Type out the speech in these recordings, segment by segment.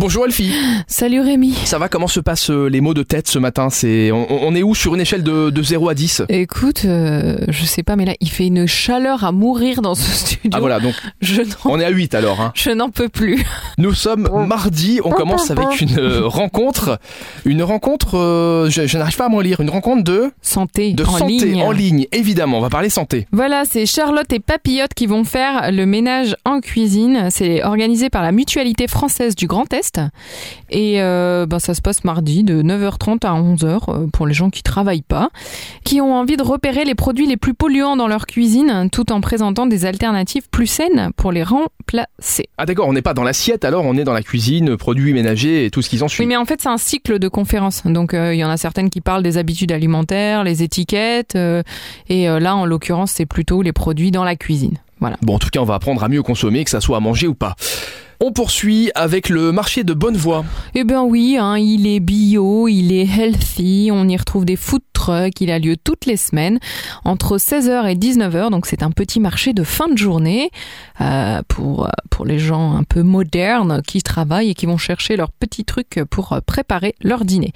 Bonjour Elfie. Salut Rémi. Ça va Comment se passent euh, les mots de tête ce matin? C'est on, on est où sur une échelle de, de 0 à 10 Écoute, euh, je sais pas, mais là, il fait une chaleur à mourir dans ce studio. Ah voilà, donc Je on est à 8 alors. Hein. je n'en peux plus. Nous sommes mardi, on commence avec une euh, rencontre. Une rencontre, euh, je, je n'arrive pas à m'en lire, une rencontre de, Santé de en santé ligne. en ligne, évidemment. On va parler santé. Voilà, c'est Charlotte et Papillote qui vont faire le ménage en cuisine. C'est organisé par la Mutualité française du Grand Est. Et euh, ben, ça se passe mardi de 9h30 à 11h euh, pour les gens qui travaillent pas, qui ont envie de repérer les produits les plus polluants dans leur cuisine tout en présentant des alternatives plus saines pour les remplacer. Ah d'accord, on n'est pas dans l'assiette alors, on est dans la cuisine, produits ménagers et tout ce qui s'en Oui, suit. mais en fait, c'est un cycle de conférences. Donc, euh, il y en a certaines qui parlent des habitudes alimentaires, les étiquettes. euh, et là, en l'occurrence, c'est plutôt les produits dans la cuisine. Voilà. Bon, en tout cas, on va apprendre à mieux consommer, que ça soit à manger ou pas. On poursuit avec le marché de Bonnevoie. Eh bien oui, hein, il est bio, il est healthy, on y retrouve des food trucks, il a lieu toutes les semaines entre 16h et 19h, donc c'est un petit marché de fin de journée euh, pour, pour les gens un peu modernes qui travaillent et qui vont chercher leurs petits trucs pour préparer leur dîner.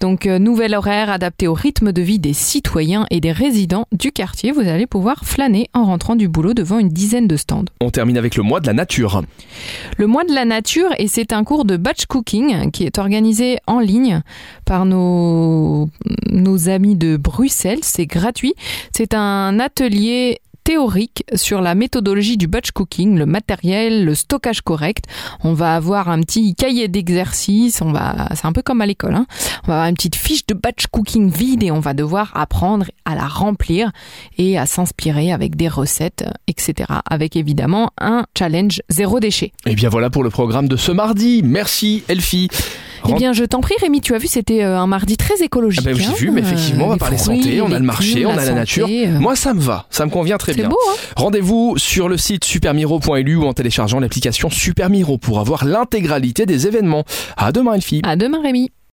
Donc euh, nouvel horaire adapté au rythme de vie des citoyens et des résidents du quartier, vous allez pouvoir flâner en rentrant du boulot devant une dizaine de stands. On termine avec le mois de la nature. Le mois de la nature et c'est un cours de batch cooking qui est organisé en ligne par nos, nos amis de Bruxelles. C'est gratuit. C'est un atelier théorique sur la méthodologie du batch cooking, le matériel, le stockage correct. On va avoir un petit cahier d'exercice, on va, c'est un peu comme à l'école, hein. on va avoir une petite fiche de batch cooking vide et on va devoir apprendre à la remplir et à s'inspirer avec des recettes, etc. Avec évidemment un challenge zéro déchet. Et bien voilà pour le programme de ce mardi. Merci Elfie. Eh bien, je t'en prie, Rémi, tu as vu, c'était euh, un mardi très écologique. Ah ben, j'ai hein, vu, mais effectivement, on va parler fruits, santé, on a le marché, on a la nature. euh, Moi, ça me va, ça me convient très bien. hein Rendez-vous sur le site supermiro.lu ou en téléchargeant l'application Supermiro pour avoir l'intégralité des événements. À demain, Elfie. À demain, Rémi.